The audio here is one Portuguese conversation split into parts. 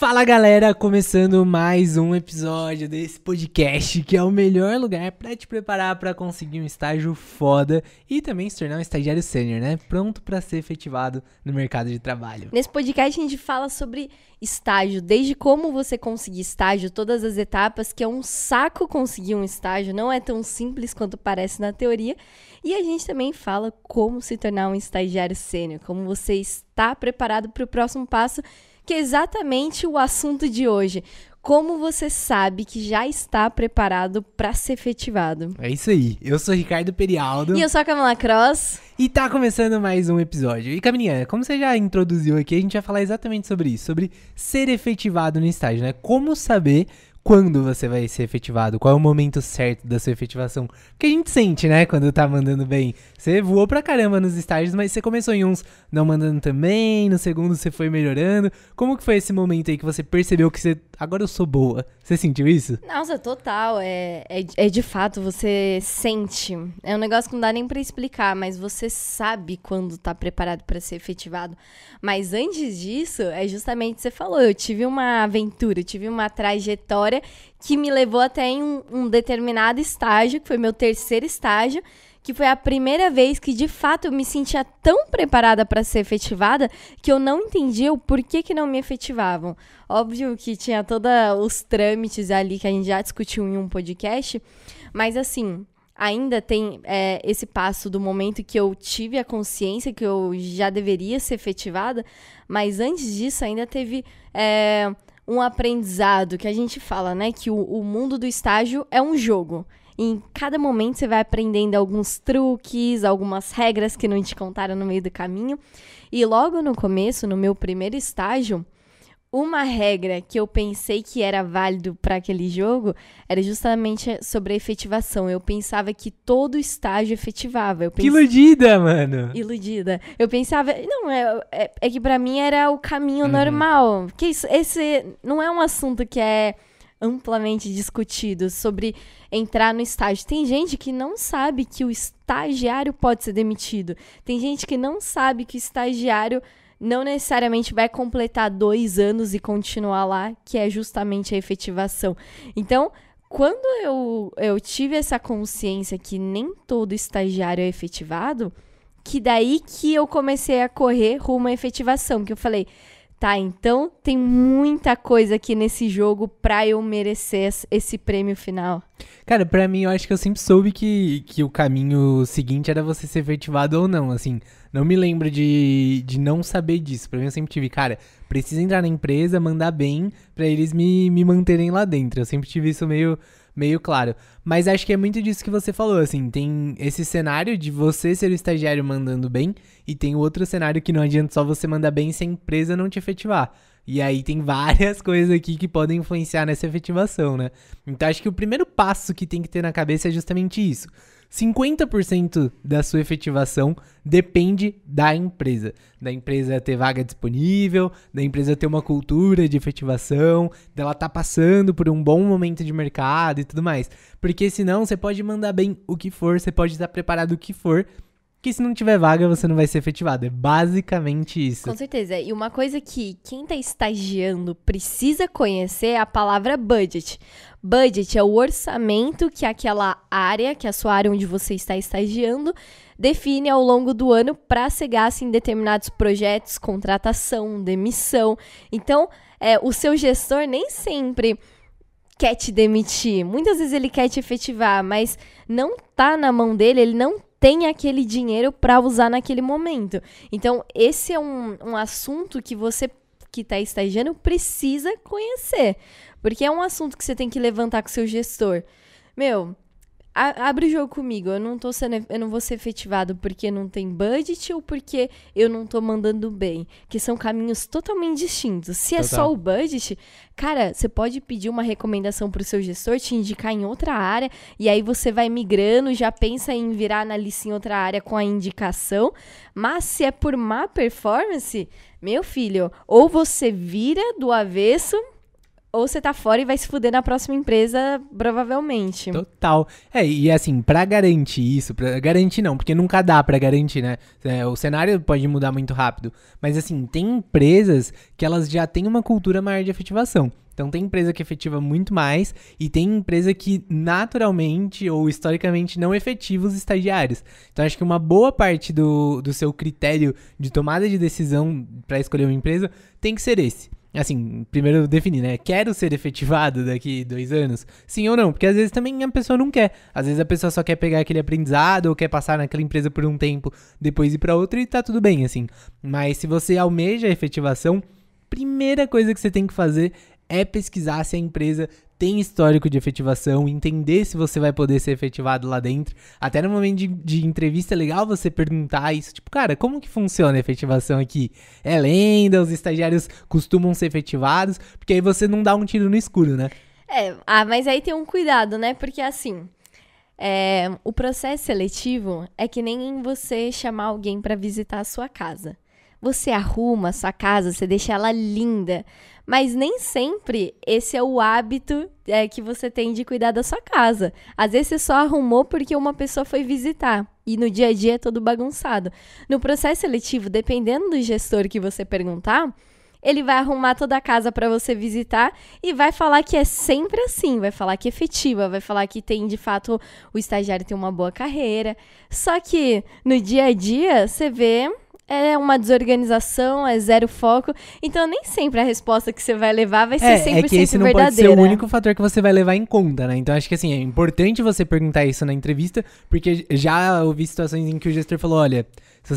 Fala galera, começando mais um episódio desse podcast que é o melhor lugar para te preparar para conseguir um estágio foda e também se tornar um estagiário sênior, né? Pronto para ser efetivado no mercado de trabalho. Nesse podcast a gente fala sobre estágio, desde como você conseguir estágio, todas as etapas, que é um saco conseguir um estágio, não é tão simples quanto parece na teoria. E a gente também fala como se tornar um estagiário sênior, como você está preparado para o próximo passo que é exatamente o assunto de hoje. Como você sabe que já está preparado para ser efetivado? É isso aí. Eu sou Ricardo Perialdo. E eu sou a Camila Cross. E tá começando mais um episódio. E Camilinha, como você já introduziu aqui, a gente vai falar exatamente sobre isso, sobre ser efetivado no estágio, né? Como saber quando você vai ser efetivado, qual é o momento certo da sua efetivação. Porque a gente sente, né, quando tá mandando bem. Você voou pra caramba nos estágios, mas você começou em uns não mandando também, no segundo você foi melhorando. Como que foi esse momento aí que você percebeu que você, agora eu sou boa? Você sentiu isso? Nossa, total. É, é, é de fato, você sente. É um negócio que não dá nem pra explicar, mas você sabe quando tá preparado para ser efetivado. Mas antes disso, é justamente o que você falou. Eu tive uma aventura, eu tive uma trajetória história que me levou até em um, um determinado estágio, que foi meu terceiro estágio, que foi a primeira vez que de fato eu me sentia tão preparada para ser efetivada que eu não entendia o porquê que não me efetivavam. Óbvio que tinha todos os trâmites ali que a gente já discutiu em um podcast, mas assim, ainda tem é, esse passo do momento que eu tive a consciência que eu já deveria ser efetivada, mas antes disso ainda teve é, um aprendizado que a gente fala, né? Que o, o mundo do estágio é um jogo. E em cada momento você vai aprendendo alguns truques, algumas regras que não te contaram no meio do caminho. E logo no começo, no meu primeiro estágio, uma regra que eu pensei que era válido para aquele jogo era justamente sobre a efetivação. Eu pensava que todo estágio efetivava. Eu Que iludida, mano! Iludida. Eu pensava, não, é, é, é que para mim era o caminho uhum. normal. Que isso, esse não é um assunto que é amplamente discutido sobre entrar no estágio. Tem gente que não sabe que o estagiário pode ser demitido. Tem gente que não sabe que o estagiário não necessariamente vai completar dois anos e continuar lá, que é justamente a efetivação. Então, quando eu, eu tive essa consciência que nem todo estagiário é efetivado, que daí que eu comecei a correr rumo à efetivação, que eu falei, tá, então tem muita coisa aqui nesse jogo pra eu merecer esse prêmio final. Cara, pra mim, eu acho que eu sempre soube que, que o caminho seguinte era você ser efetivado ou não, assim. Não me lembro de, de não saber disso. Pra mim, eu sempre tive, cara, preciso entrar na empresa, mandar bem, pra eles me, me manterem lá dentro. Eu sempre tive isso meio, meio claro. Mas acho que é muito disso que você falou, assim. Tem esse cenário de você ser o estagiário mandando bem, e tem outro cenário que não adianta só você mandar bem se a empresa não te efetivar. E aí tem várias coisas aqui que podem influenciar nessa efetivação, né? Então acho que o primeiro passo que tem que ter na cabeça é justamente isso 50% da sua efetivação depende da empresa. Da empresa ter vaga disponível, da empresa ter uma cultura de efetivação, dela estar tá passando por um bom momento de mercado e tudo mais. Porque senão você pode mandar bem o que for, você pode estar preparado o que for, que se não tiver vaga, você não vai ser efetivado. É basicamente isso. Com certeza. E uma coisa que quem está estagiando precisa conhecer é a palavra budget. Budget é o orçamento que aquela área, que é a sua área onde você está estagiando, define ao longo do ano para ser gasto em determinados projetos, contratação, demissão. Então, é, o seu gestor nem sempre quer te demitir. Muitas vezes ele quer te efetivar, mas não tá na mão dele, ele não tem aquele dinheiro para usar naquele momento. Então, esse é um, um assunto que você que está estagiando precisa conhecer. Porque é um assunto que você tem que levantar com seu gestor. Meu, a, abre o jogo comigo. Eu não tô sendo, eu não vou ser efetivado porque não tem budget ou porque eu não tô mandando bem, que são caminhos totalmente distintos. Se é só o budget, cara, você pode pedir uma recomendação pro seu gestor te indicar em outra área e aí você vai migrando, já pensa em virar analista em outra área com a indicação. Mas se é por má performance, meu filho, ou você vira do avesso ou você tá fora e vai se fuder na próxima empresa, provavelmente. Total. É, e assim, pra garantir isso, pra garantir não, porque nunca dá pra garantir, né? É, o cenário pode mudar muito rápido. Mas assim, tem empresas que elas já têm uma cultura maior de efetivação. Então tem empresa que efetiva muito mais e tem empresa que naturalmente ou historicamente não efetiva os estagiários. Então acho que uma boa parte do, do seu critério de tomada de decisão para escolher uma empresa tem que ser esse. Assim, primeiro definir, né? Quero ser efetivado daqui dois anos? Sim ou não? Porque às vezes também a pessoa não quer. Às vezes a pessoa só quer pegar aquele aprendizado ou quer passar naquela empresa por um tempo, depois ir para outra e tá tudo bem, assim. Mas se você almeja a efetivação, primeira coisa que você tem que fazer é pesquisar se a empresa tem histórico de efetivação, entender se você vai poder ser efetivado lá dentro. Até no momento de, de, entrevista é legal você perguntar isso, tipo, cara, como que funciona a efetivação aqui? É lenda, os estagiários costumam ser efetivados, porque aí você não dá um tiro no escuro, né? É, ah, mas aí tem um cuidado, né? Porque assim, é, o processo seletivo é que nem você chamar alguém para visitar a sua casa. Você arruma sua casa, você deixa ela linda, mas nem sempre esse é o hábito é, que você tem de cuidar da sua casa. Às vezes você só arrumou porque uma pessoa foi visitar. E no dia a dia é todo bagunçado. No processo seletivo, dependendo do gestor que você perguntar, ele vai arrumar toda a casa para você visitar e vai falar que é sempre assim, vai falar que é efetiva, vai falar que tem de fato o estagiário tem uma boa carreira. Só que no dia a dia você vê é uma desorganização, é zero foco. Então, nem sempre a resposta que você vai levar vai ser é, 100% é que esse não verdadeira. pode ser o único fator que você vai levar em conta, né? Então, acho que assim, é importante você perguntar isso na entrevista, porque já ouvi situações em que o gestor falou, olha,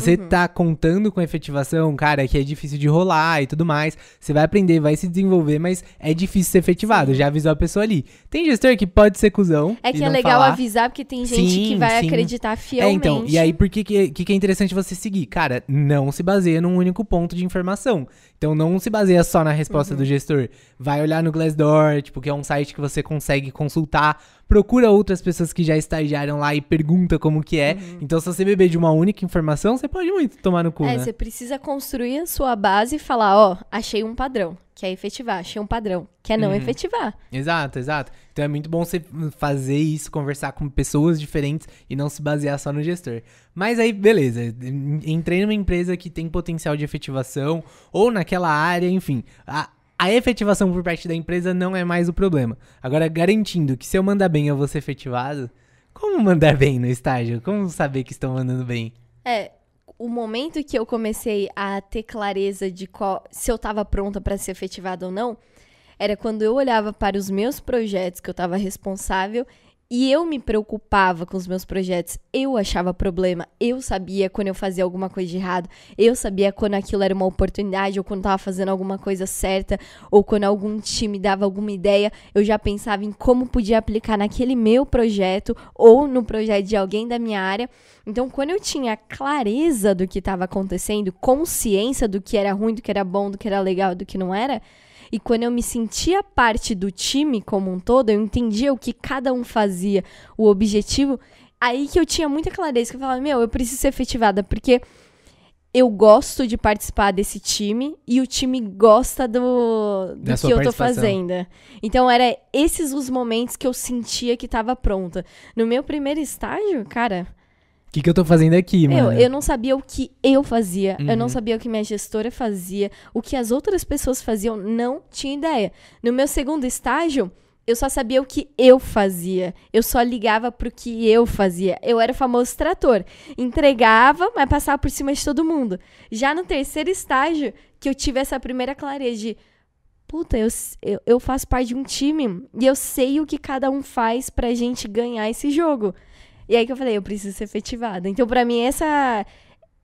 se você uhum. tá contando com efetivação, cara, que é difícil de rolar e tudo mais, você vai aprender, vai se desenvolver, mas é difícil ser efetivado. Sim. Já avisou a pessoa ali. Tem gestor que pode ser cuzão. É que é legal falar. avisar, porque tem gente sim, que vai sim. acreditar fielmente. É, então. E aí, por que, que, que é interessante você seguir? Cara, não se baseia num único ponto de informação. Então não se baseia só na resposta uhum. do gestor. Vai olhar no Glassdoor, tipo, que é um site que você consegue consultar procura outras pessoas que já estagiaram lá e pergunta como que é. Uhum. Então, se você beber de uma única informação, você pode muito tomar no cu, É, né? você precisa construir a sua base e falar, ó, achei um padrão. Quer efetivar, achei um padrão. Quer não uhum. efetivar. Exato, exato. Então é muito bom você fazer isso, conversar com pessoas diferentes e não se basear só no gestor. Mas aí, beleza. Entrei numa empresa que tem potencial de efetivação, ou naquela área, enfim. A, a efetivação por parte da empresa não é mais o problema. Agora, garantindo que se eu mandar bem eu vou ser efetivado, como mandar bem no estágio? Como saber que estão mandando bem? É, o momento que eu comecei a ter clareza de qual, se eu estava pronta para ser efetivada ou não, era quando eu olhava para os meus projetos que eu estava responsável e eu me preocupava com os meus projetos, eu achava problema, eu sabia quando eu fazia alguma coisa de errado, eu sabia quando aquilo era uma oportunidade, ou quando estava fazendo alguma coisa certa, ou quando algum time dava alguma ideia, eu já pensava em como podia aplicar naquele meu projeto ou no projeto de alguém da minha área. Então, quando eu tinha clareza do que estava acontecendo, consciência do que era ruim, do que era bom, do que era legal, do que não era, e quando eu me sentia parte do time como um todo, eu entendia o que cada um fazia, o objetivo, aí que eu tinha muita clareza, que eu falava, meu, eu preciso ser efetivada, porque eu gosto de participar desse time e o time gosta do, do que eu tô fazendo. Então, era esses os momentos que eu sentia que tava pronta. No meu primeiro estágio, cara, que, que eu tô fazendo aqui, mano? Eu, eu não sabia o que eu fazia, uhum. eu não uhum. sabia o que minha gestora fazia, o que as outras pessoas faziam, não tinha ideia. No meu segundo estágio, eu só sabia o que eu fazia. Eu só ligava pro que eu fazia. Eu era o famoso trator. Entregava, mas passava por cima de todo mundo. Já no terceiro estágio, que eu tive essa primeira clareza de puta, eu, eu, eu faço parte de um time e eu sei o que cada um faz pra gente ganhar esse jogo. E aí que eu falei, eu preciso ser efetivada. Então, para mim, essa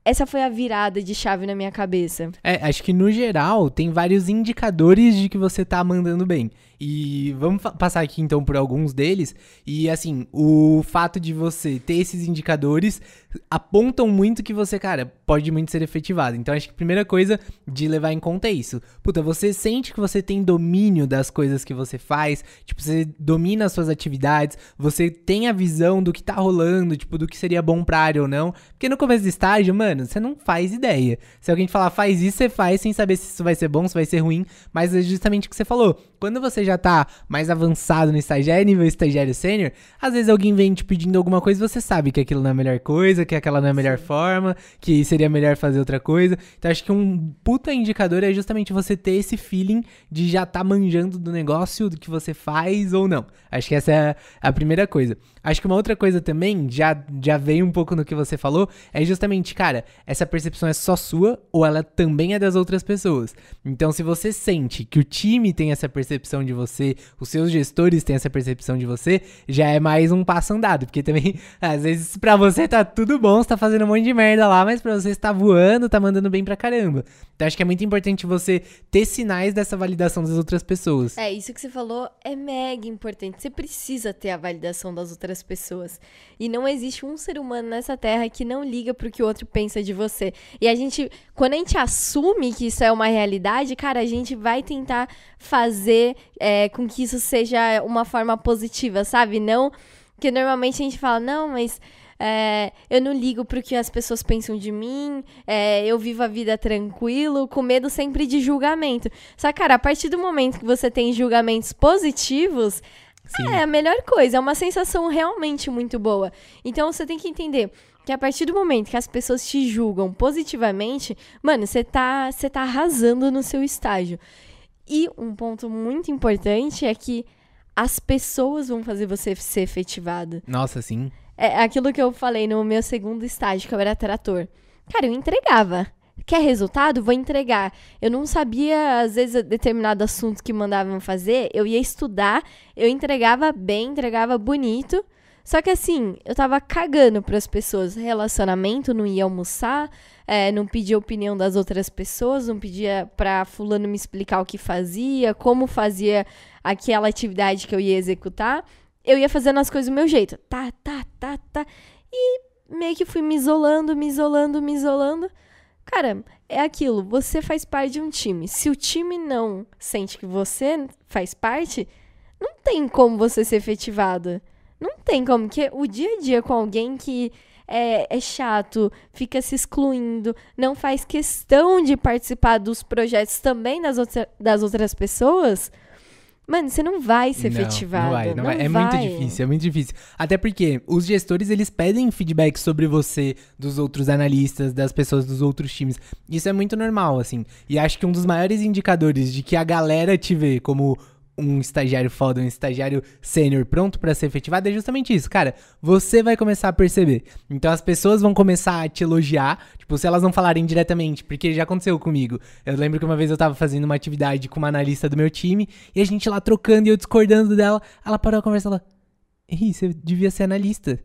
essa foi a virada de chave na minha cabeça. É, acho que no geral tem vários indicadores de que você tá mandando bem. E vamos passar aqui então por alguns deles. E assim, o fato de você ter esses indicadores apontam muito que você, cara, pode muito ser efetivado. Então acho que a primeira coisa de levar em conta é isso. Puta, você sente que você tem domínio das coisas que você faz, tipo, você domina as suas atividades, você tem a visão do que tá rolando, tipo, do que seria bom pra área ou não. Porque no começo do estágio, mano, você não faz ideia. Se alguém te falar faz isso, você faz sem saber se isso vai ser bom, se vai ser ruim, mas é justamente o que você falou. Quando você já tá mais avançado no estagiário, nível estagiário sênior, às vezes alguém vem te pedindo alguma coisa e você sabe que aquilo não é a melhor coisa, que aquela não é a melhor forma, que seria melhor fazer outra coisa. Então acho que um puta indicador é justamente você ter esse feeling de já tá manjando do negócio, do que você faz ou não. Acho que essa é a primeira coisa. Acho que uma outra coisa também, já, já veio um pouco no que você falou, é justamente, cara, essa percepção é só sua ou ela também é das outras pessoas. Então, se você sente que o time tem essa percepção de você, os seus gestores têm essa percepção de você, já é mais um passo andado. Porque também, às vezes, pra você tá tudo bom, você tá fazendo um monte de merda lá, mas pra você está voando, tá mandando bem pra caramba. Então, acho que é muito importante você ter sinais dessa validação das outras pessoas. É, isso que você falou é mega importante. Você precisa ter a validação das outras pessoas. E não existe um ser humano nessa terra que não liga pro que o outro pensa de você. E a gente, quando a gente assume que isso é uma realidade, cara, a gente vai tentar fazer é, com que isso seja uma forma positiva, sabe? Não que normalmente a gente fala, não, mas é, eu não ligo pro que as pessoas pensam de mim, é, eu vivo a vida tranquilo, com medo sempre de julgamento. Só que, cara, a partir do momento que você tem julgamentos positivos, Sim. É a melhor coisa, é uma sensação realmente muito boa. Então você tem que entender que a partir do momento que as pessoas te julgam positivamente, mano, você tá, você tá arrasando no seu estágio. E um ponto muito importante é que as pessoas vão fazer você ser efetivado. Nossa, sim. É aquilo que eu falei no meu segundo estágio, que eu era trator. Cara, eu entregava. Quer resultado? Vou entregar. Eu não sabia, às vezes, determinado assunto que mandavam fazer. Eu ia estudar, eu entregava bem, entregava bonito. Só que assim, eu tava cagando pras pessoas. Relacionamento, não ia almoçar, é, não pedia opinião das outras pessoas, não pedia pra fulano me explicar o que fazia, como fazia aquela atividade que eu ia executar. Eu ia fazendo as coisas do meu jeito. Tá, tá, tá, tá. E meio que fui me isolando, me isolando, me isolando. Cara, é aquilo, você faz parte de um time. Se o time não sente que você faz parte, não tem como você ser efetivado. Não tem como, porque o dia a dia com alguém que é, é, chato, fica se excluindo, não faz questão de participar dos projetos também das, outra, das outras pessoas, Mano, você não vai ser não, efetivado. Não vai, não, não vai. É vai. muito difícil, é muito difícil. Até porque os gestores, eles pedem feedback sobre você, dos outros analistas, das pessoas dos outros times. Isso é muito normal, assim. E acho que um dos maiores indicadores de que a galera te vê como um estagiário foda, um estagiário sênior pronto para ser efetivado é justamente isso, cara. Você vai começar a perceber. Então as pessoas vão começar a te elogiar, tipo, se elas não falarem diretamente, porque já aconteceu comigo. Eu lembro que uma vez eu tava fazendo uma atividade com uma analista do meu time e a gente lá trocando e eu discordando dela, ela parou a conversa lá. Ih, você devia ser analista.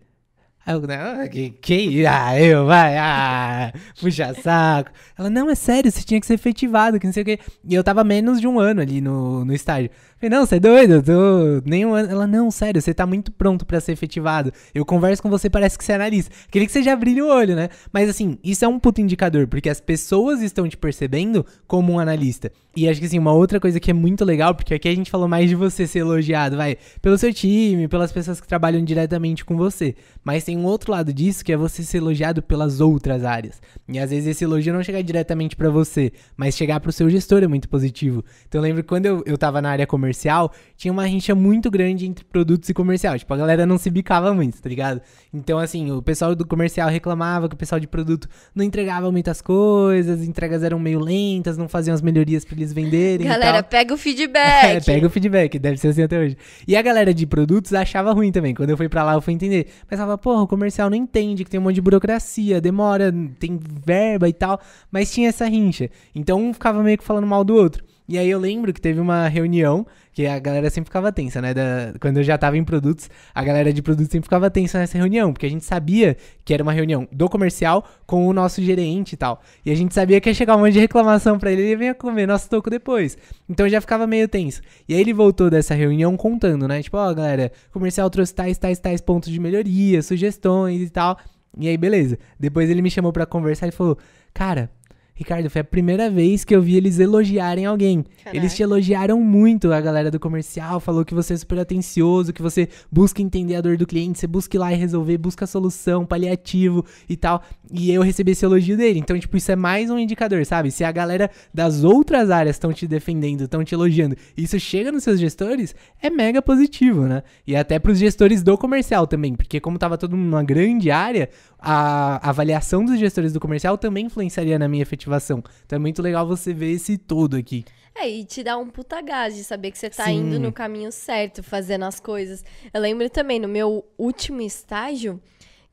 Aí eu, não, que, que, ah, eu, vai, ah, puxa saco. Ela, não, é sério, você tinha que ser efetivado, que não sei o quê. E eu tava menos de um ano ali no, no estágio. Falei, não, você é doido, eu tô nem um ano. Ela, não, sério, você tá muito pronto para ser efetivado. Eu converso com você, parece que você é analista. Queria que você já brilhe o olho, né? Mas assim, isso é um puto indicador, porque as pessoas estão te percebendo como um analista. E acho que assim, uma outra coisa que é muito legal, porque aqui a gente falou mais de você ser elogiado, vai, pelo seu time, pelas pessoas que trabalham diretamente com você. Mas tem um outro lado disso que é você ser elogiado pelas outras áreas. E às vezes esse elogio não chegar diretamente para você, mas chegar pro seu gestor é muito positivo. Então eu lembro que quando eu, eu tava na área comercial, tinha uma rincha muito grande entre produtos e comercial. Tipo, a galera não se bicava muito, tá ligado? Então, assim, o pessoal do comercial reclamava que o pessoal de produto não entregava muitas coisas, entregas eram meio lentas, não faziam as melhorias pra eles venderem. Galera, pega o feedback. é, pega o feedback, deve ser assim até hoje. E a galera de produtos achava ruim também. Quando eu fui para lá, eu fui entender. Mas falava, porra, o comercial não entende que tem um monte de burocracia, demora, tem verba e tal. Mas tinha essa rincha. Então um ficava meio que falando mal do outro. E aí eu lembro que teve uma reunião que a galera sempre ficava tensa, né? Da, quando eu já tava em produtos, a galera de produtos sempre ficava tensa nessa reunião, porque a gente sabia que era uma reunião do comercial com o nosso gerente e tal. E a gente sabia que ia chegar um monte de reclamação pra ele e ele vinha comer nosso toco depois. Então já ficava meio tenso. E aí ele voltou dessa reunião contando, né? Tipo, ó, oh, galera, comercial trouxe tais, tais, tais pontos de melhoria, sugestões e tal. E aí, beleza. Depois ele me chamou para conversar e falou: Cara, Ricardo, foi a primeira vez que eu vi eles elogiarem alguém. Caraca. Eles te elogiaram muito, a galera do comercial, falou que você é super atencioso, que você busca entender a dor do cliente, você busca ir lá e resolver, busca solução, paliativo e tal. E eu recebi esse elogio dele. Então, tipo, isso é mais um indicador, sabe? Se a galera das outras áreas estão te defendendo, estão te elogiando, isso chega nos seus gestores, é mega positivo, né? E até pros gestores do comercial também, porque como tava todo mundo numa grande área, a avaliação dos gestores do comercial também influenciaria na minha efetivação. Então é muito legal você ver esse todo aqui. É, e te dá um puta gás de saber que você tá Sim. indo no caminho certo, fazendo as coisas. Eu lembro também, no meu último estágio,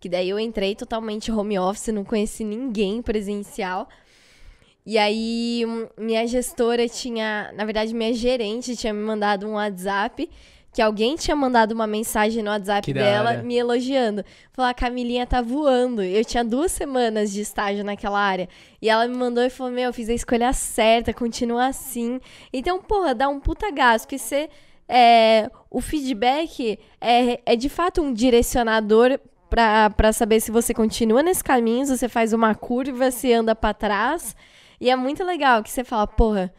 que daí eu entrei totalmente home office, não conheci ninguém presencial. E aí, minha gestora tinha, na verdade, minha gerente tinha me mandado um WhatsApp que alguém tinha mandado uma mensagem no WhatsApp dela me elogiando. Falar, a Camilinha tá voando. Eu tinha duas semanas de estágio naquela área. E ela me mandou e falou: Meu, eu fiz a escolha certa, continua assim. Então, porra, dá um puta gás, porque você. É, o feedback é, é de fato um direcionador para saber se você continua nesse caminho, se você faz uma curva, se anda para trás. E é muito legal que você fala, porra,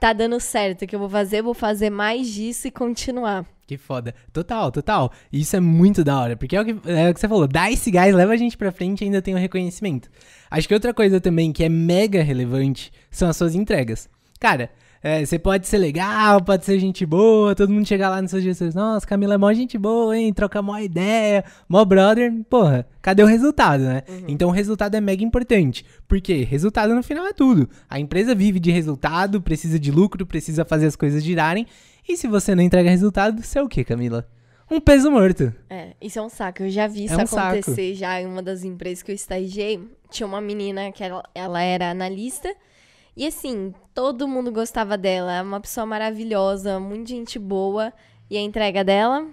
tá dando certo, que eu vou fazer, vou fazer mais disso e continuar. Que foda. Total, total. Isso é muito da hora, porque é o que, é o que você falou, dá esse gás, leva a gente pra frente e ainda tem o reconhecimento. Acho que outra coisa também que é mega relevante são as suas entregas. Cara, é, você pode ser legal, pode ser gente boa, todo mundo chegar lá nos seus gestores, nossa, Camila é mó gente boa, hein? Troca mó ideia, mó brother. Porra, cadê o resultado, né? Uhum. Então o resultado é mega importante. Porque resultado no final é tudo. A empresa vive de resultado, precisa de lucro, precisa fazer as coisas girarem. E se você não entrega resultado, você é o quê, Camila? Um peso morto. É, isso é um saco. Eu já vi isso é um acontecer saco. já em uma das empresas que eu estagiei. Tinha uma menina que ela, ela era analista e assim, todo mundo gostava dela. É uma pessoa maravilhosa, muito gente boa. E a entrega dela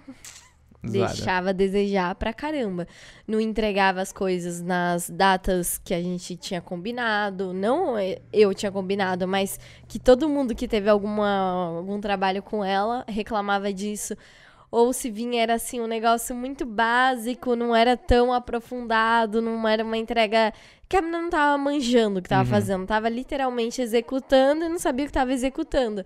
deixava a desejar pra caramba. Não entregava as coisas nas datas que a gente tinha combinado. Não eu tinha combinado, mas que todo mundo que teve alguma, algum trabalho com ela reclamava disso ou se vinha era assim um negócio muito básico, não era tão aprofundado, não era uma entrega que a menina não tava manjando o que tava uhum. fazendo, tava literalmente executando e não sabia o que tava executando.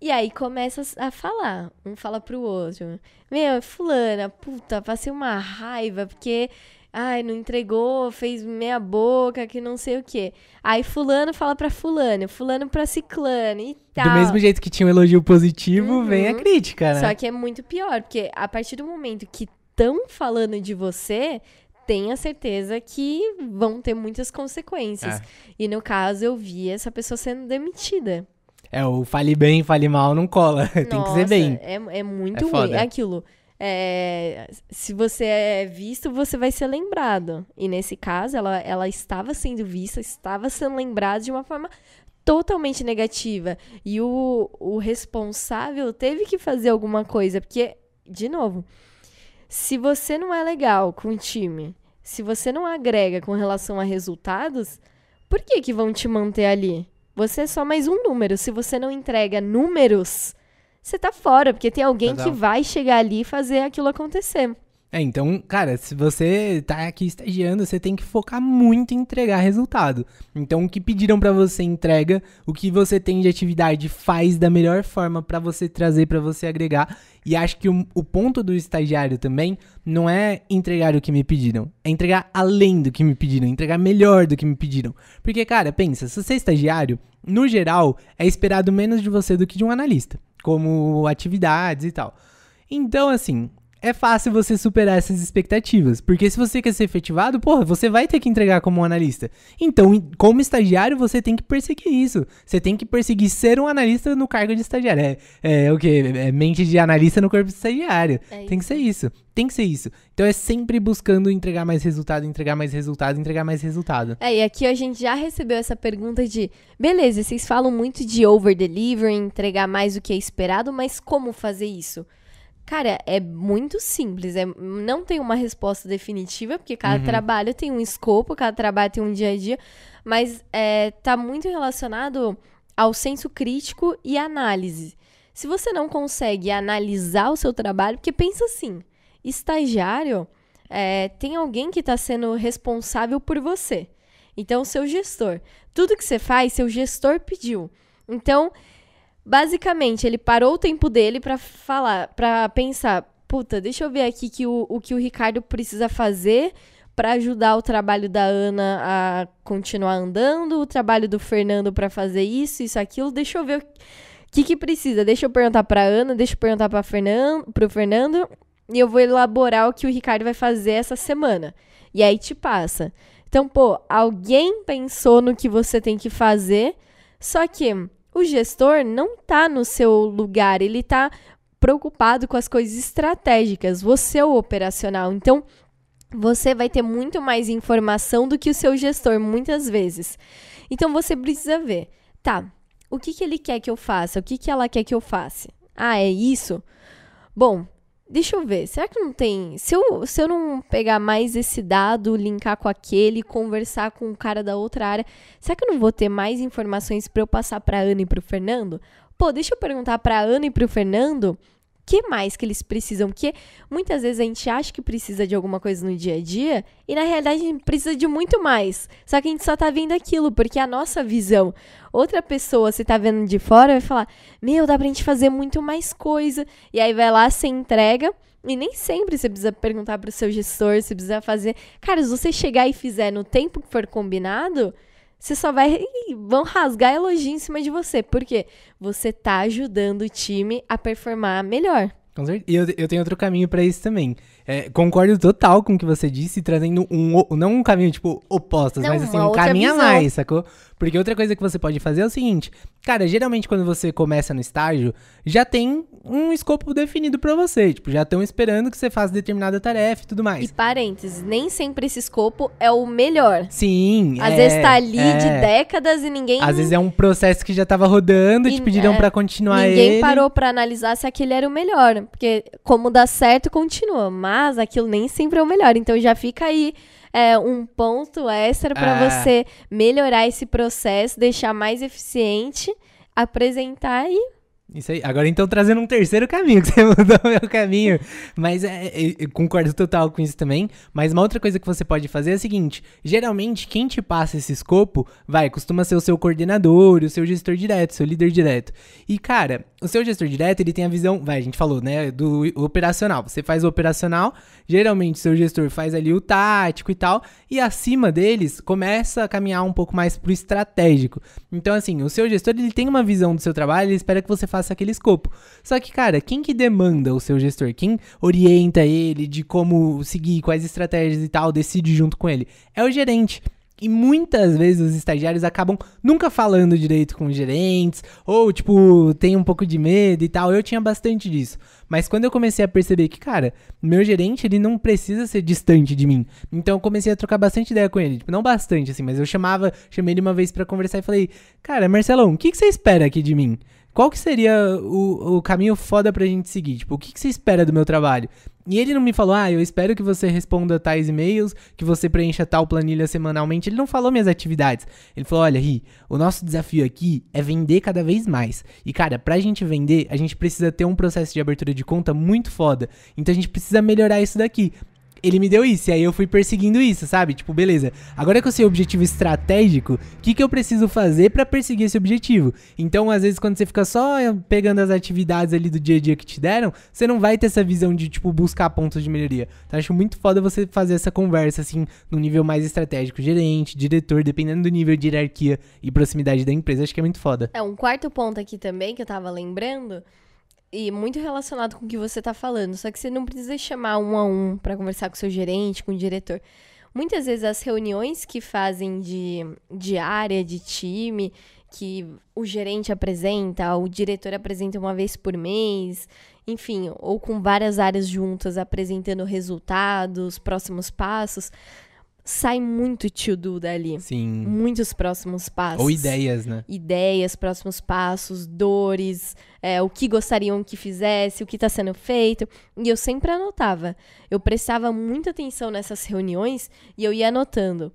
E aí começa a falar, um fala pro outro. Meu, fulana, puta, passei uma raiva porque ai, não entregou, fez meia boca, que não sei o quê. Aí fulano fala pra fulano, fulano pra ciclano e tal. Do mesmo jeito que tinha um elogio positivo, uhum. vem a crítica, né? Só que é muito pior, porque a partir do momento que estão falando de você, tenha certeza que vão ter muitas consequências. É. E no caso, eu vi essa pessoa sendo demitida. É, o fale bem, fale mal, não cola. Tem que ser bem. É, é muito é ruim. É aquilo é, se você é visto, você vai ser lembrado. E nesse caso, ela, ela estava sendo vista, estava sendo lembrada de uma forma totalmente negativa. E o, o responsável teve que fazer alguma coisa, porque, de novo, se você não é legal com o time, se você não agrega com relação a resultados, por que, que vão te manter ali? Você é só mais um número. Se você não entrega números você tá fora, porque tem alguém Total. que vai chegar ali e fazer aquilo acontecer. É, então, cara, se você tá aqui estagiando, você tem que focar muito em entregar resultado. Então, o que pediram para você entrega, o que você tem de atividade faz da melhor forma para você trazer, para você agregar. E acho que o, o, ponto do estagiário também não é entregar o que me pediram, é entregar além do que me pediram, entregar melhor do que me pediram. Porque, cara, pensa, se você é estagiário, no geral, é esperado menos de você do que de um analista como atividades e tal. Então, assim, é fácil você superar essas expectativas. Porque se você quer ser efetivado, porra, você vai ter que entregar como um analista. Então, como estagiário, você tem que perseguir isso. Você tem que perseguir ser um analista no cargo de estagiário. É, é o quê? É mente de analista no corpo de estagiário. É tem que ser isso. Tem que ser isso. Então é sempre buscando entregar mais resultado, entregar mais resultado, entregar mais resultado. É, e aqui a gente já recebeu essa pergunta de, beleza, vocês falam muito de over delivery, entregar mais do que é esperado, mas como fazer isso? Cara, é muito simples. É, não tem uma resposta definitiva, porque cada uhum. trabalho tem um escopo, cada trabalho tem um dia a dia, mas é, tá muito relacionado ao senso crítico e análise. Se você não consegue analisar o seu trabalho, porque pensa assim, estagiário é, tem alguém que está sendo responsável por você. Então, seu gestor. Tudo que você faz, seu gestor pediu. Então, Basicamente, ele parou o tempo dele para falar, para pensar, puta, deixa eu ver aqui que o, o que o Ricardo precisa fazer para ajudar o trabalho da Ana a continuar andando, o trabalho do Fernando para fazer isso, isso, aquilo. Deixa eu ver o que, que precisa. Deixa eu perguntar para Ana, deixa eu perguntar para Fernando, pro Fernando e eu vou elaborar o que o Ricardo vai fazer essa semana. E aí te passa. Então, pô, alguém pensou no que você tem que fazer, só que o gestor não está no seu lugar, ele está preocupado com as coisas estratégicas, você é o operacional. Então, você vai ter muito mais informação do que o seu gestor, muitas vezes. Então, você precisa ver, tá, o que, que ele quer que eu faça? O que, que ela quer que eu faça? Ah, é isso? Bom, Deixa eu ver, será que não tem. Se eu, se eu não pegar mais esse dado, linkar com aquele, conversar com o cara da outra área, será que eu não vou ter mais informações para eu passar para Ana e para o Fernando? Pô, deixa eu perguntar para Ana e para o Fernando que mais que eles precisam? Porque muitas vezes a gente acha que precisa de alguma coisa no dia a dia e na realidade a gente precisa de muito mais. Só que a gente só tá vendo aquilo porque a nossa visão. Outra pessoa, se tá vendo de fora, vai falar: Meu, dá pra gente fazer muito mais coisa. E aí vai lá, se entrega. E nem sempre você precisa perguntar pro seu gestor, você precisa fazer. Cara, se você chegar e fizer no tempo que for combinado, você só vai. vão rasgar elogio em cima de você. Porque você tá ajudando o time a performar melhor. E eu, eu tenho outro caminho para isso também. É, concordo total com o que você disse, trazendo um. Não um caminho, tipo, opostos, não, mas assim, um caminho visão. a mais, sacou? Porque outra coisa que você pode fazer é o seguinte: cara, geralmente quando você começa no estágio, já tem um escopo definido para você. Tipo, já estão esperando que você faça determinada tarefa e tudo mais. E parênteses, nem sempre esse escopo é o melhor. Sim. Às é, vezes tá ali é. de décadas e ninguém. Às vezes é um processo que já tava rodando e te pediram é, para continuar ninguém ele. Ninguém parou para analisar se aquele era o melhor. Porque como dá certo, continua. Mas aquilo nem sempre é o melhor. Então já fica aí é, um ponto extra para é. você melhorar esse processo, deixar mais eficiente, apresentar e isso aí. Agora então trazendo um terceiro caminho, que você mudou o meu caminho. Mas é, é, eu concordo total com isso também. Mas uma outra coisa que você pode fazer é a seguinte: geralmente quem te passa esse escopo, vai, costuma ser o seu coordenador, o seu gestor direto, seu líder direto. E, cara, o seu gestor direto, ele tem a visão, vai, a gente falou, né, do operacional. Você faz o operacional, geralmente seu gestor faz ali o tático e tal, e acima deles começa a caminhar um pouco mais pro estratégico. Então, assim, o seu gestor, ele tem uma visão do seu trabalho, ele espera que você faça faça aquele escopo. Só que, cara, quem que demanda o seu gestor? Quem orienta ele de como seguir, quais estratégias e tal, decide junto com ele? É o gerente. E muitas vezes os estagiários acabam nunca falando direito com os gerentes, ou tipo, tem um pouco de medo e tal. Eu tinha bastante disso. Mas quando eu comecei a perceber que, cara, meu gerente, ele não precisa ser distante de mim. Então eu comecei a trocar bastante ideia com ele. Tipo, não bastante, assim, mas eu chamava, chamei ele uma vez para conversar e falei, cara, Marcelão, o que, que você espera aqui de mim? Qual que seria o, o caminho foda pra gente seguir? Tipo, o que, que você espera do meu trabalho? E ele não me falou, ah, eu espero que você responda tais e-mails, que você preencha tal planilha semanalmente. Ele não falou minhas atividades. Ele falou, olha, Ri, o nosso desafio aqui é vender cada vez mais. E, cara, pra gente vender, a gente precisa ter um processo de abertura de conta muito foda. Então a gente precisa melhorar isso daqui ele me deu isso. E aí eu fui perseguindo isso, sabe? Tipo, beleza. Agora que eu sei o objetivo estratégico, o que, que eu preciso fazer para perseguir esse objetivo? Então, às vezes, quando você fica só pegando as atividades ali do dia a dia que te deram, você não vai ter essa visão de, tipo, buscar pontos de melhoria. Então, acho muito foda você fazer essa conversa, assim, no nível mais estratégico. Gerente, diretor, dependendo do nível de hierarquia e proximidade da empresa. Acho que é muito foda. É, um quarto ponto aqui também que eu tava lembrando E muito relacionado com o que você tá falando. Só que você não precisa chamar um a um para conversar com o seu gerente, com o diretor. Muitas vezes as reuniões que fazem de, de área, de time, que o gerente apresenta, o diretor apresenta uma vez por mês, enfim, ou com várias áreas juntas apresentando resultados, próximos passos, sai muito tio do dali. Sim. Muitos próximos passos. Ou ideias, né? Ideias, próximos passos, dores, é, o que gostariam que fizesse, o que está sendo feito. E eu sempre anotava. Eu prestava muita atenção nessas reuniões e eu ia anotando.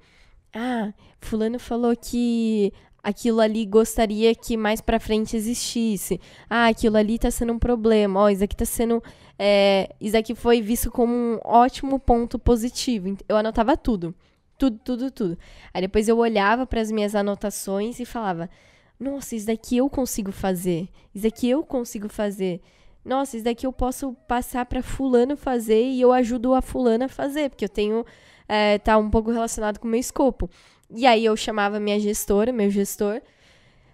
Ah, fulano falou que aquilo ali gostaria que mais para frente existisse. Ah, aquilo ali tá sendo um problema. Ó, oh, isso aqui tá sendo. É, isso aqui foi visto como um ótimo ponto positivo. Eu anotava tudo. Tudo, tudo, tudo. Aí depois eu olhava para as minhas anotações e falava: Nossa, isso daqui eu consigo fazer. Isso daqui eu consigo fazer. Nossa, isso daqui eu posso passar para fulano fazer e eu ajudo a fulana a fazer, porque eu tenho é, tá um pouco relacionado com o meu escopo. E aí eu chamava minha gestora, meu gestor,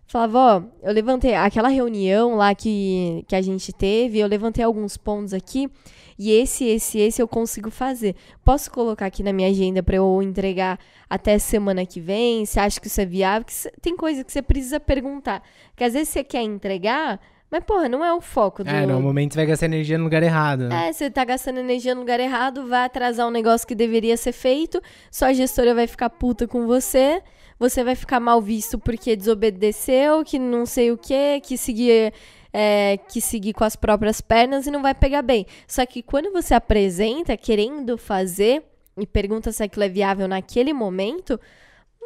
falava, ó, eu levantei aquela reunião lá que, que a gente teve, eu levantei alguns pontos aqui, e esse, esse, esse eu consigo fazer. Posso colocar aqui na minha agenda para eu entregar até semana que vem? Você acha que isso é viável? Que tem coisa que você precisa perguntar. Que às vezes você quer entregar, mas, porra, não é o foco do. É, no momento você vai gastar energia no lugar errado. Né? É, você tá gastando energia no lugar errado, vai atrasar um negócio que deveria ser feito, sua gestora vai ficar puta com você, você vai ficar mal visto porque desobedeceu, que não sei o que, que seguir. É, que seguir com as próprias pernas e não vai pegar bem. Só que quando você apresenta querendo fazer e pergunta se aquilo é viável naquele momento,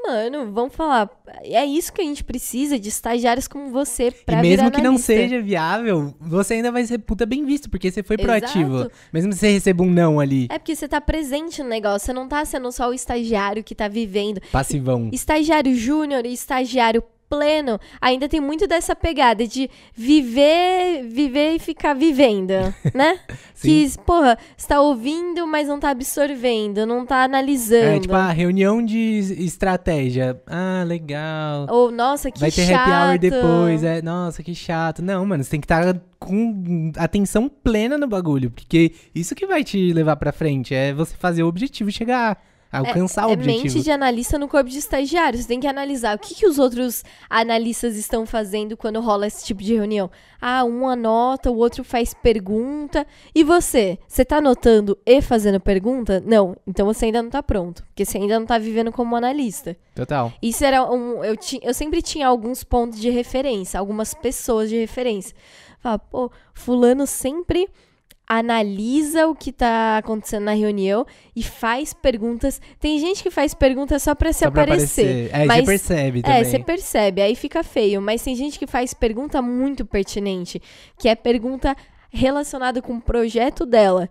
Mano, vamos falar. É isso que a gente precisa de estagiários como você pra E mesmo que não seja viável, você ainda vai ser puta bem visto, porque você foi proativo. Exato. Mesmo que você receba um não ali. É porque você tá presente no negócio, você não tá sendo só o estagiário que tá vivendo. Passivão. Estagiário júnior e estagiário pleno, ainda tem muito dessa pegada de viver, viver e ficar vivendo, né? que, porra, está ouvindo, mas não tá absorvendo, não tá analisando. É, tipo, a reunião de estratégia. Ah, legal. Ou, nossa, que Vai ter chato. happy hour depois. É, nossa, que chato. Não, mano, você tem que estar tá com atenção plena no bagulho, porque isso que vai te levar pra frente, é você fazer o objetivo chegar alcançar é, o objetivo. É mente de analista no corpo de estagiário. Você tem que analisar o que, que os outros analistas estão fazendo quando rola esse tipo de reunião. Ah, um anota, o outro faz pergunta. E você? Você tá anotando e fazendo pergunta? Não. Então você ainda não tá pronto. Porque você ainda não tá vivendo como analista. Total. Isso era um. Eu, ti, eu sempre tinha alguns pontos de referência, algumas pessoas de referência. Fala, pô, fulano sempre analisa o que tá acontecendo na reunião e faz perguntas. Tem gente que faz perguntas só para se só aparecer. Pra aparecer. É, mas, você percebe também. É, você percebe, aí fica feio. Mas tem gente que faz pergunta muito pertinente, que é pergunta relacionada com o projeto dela.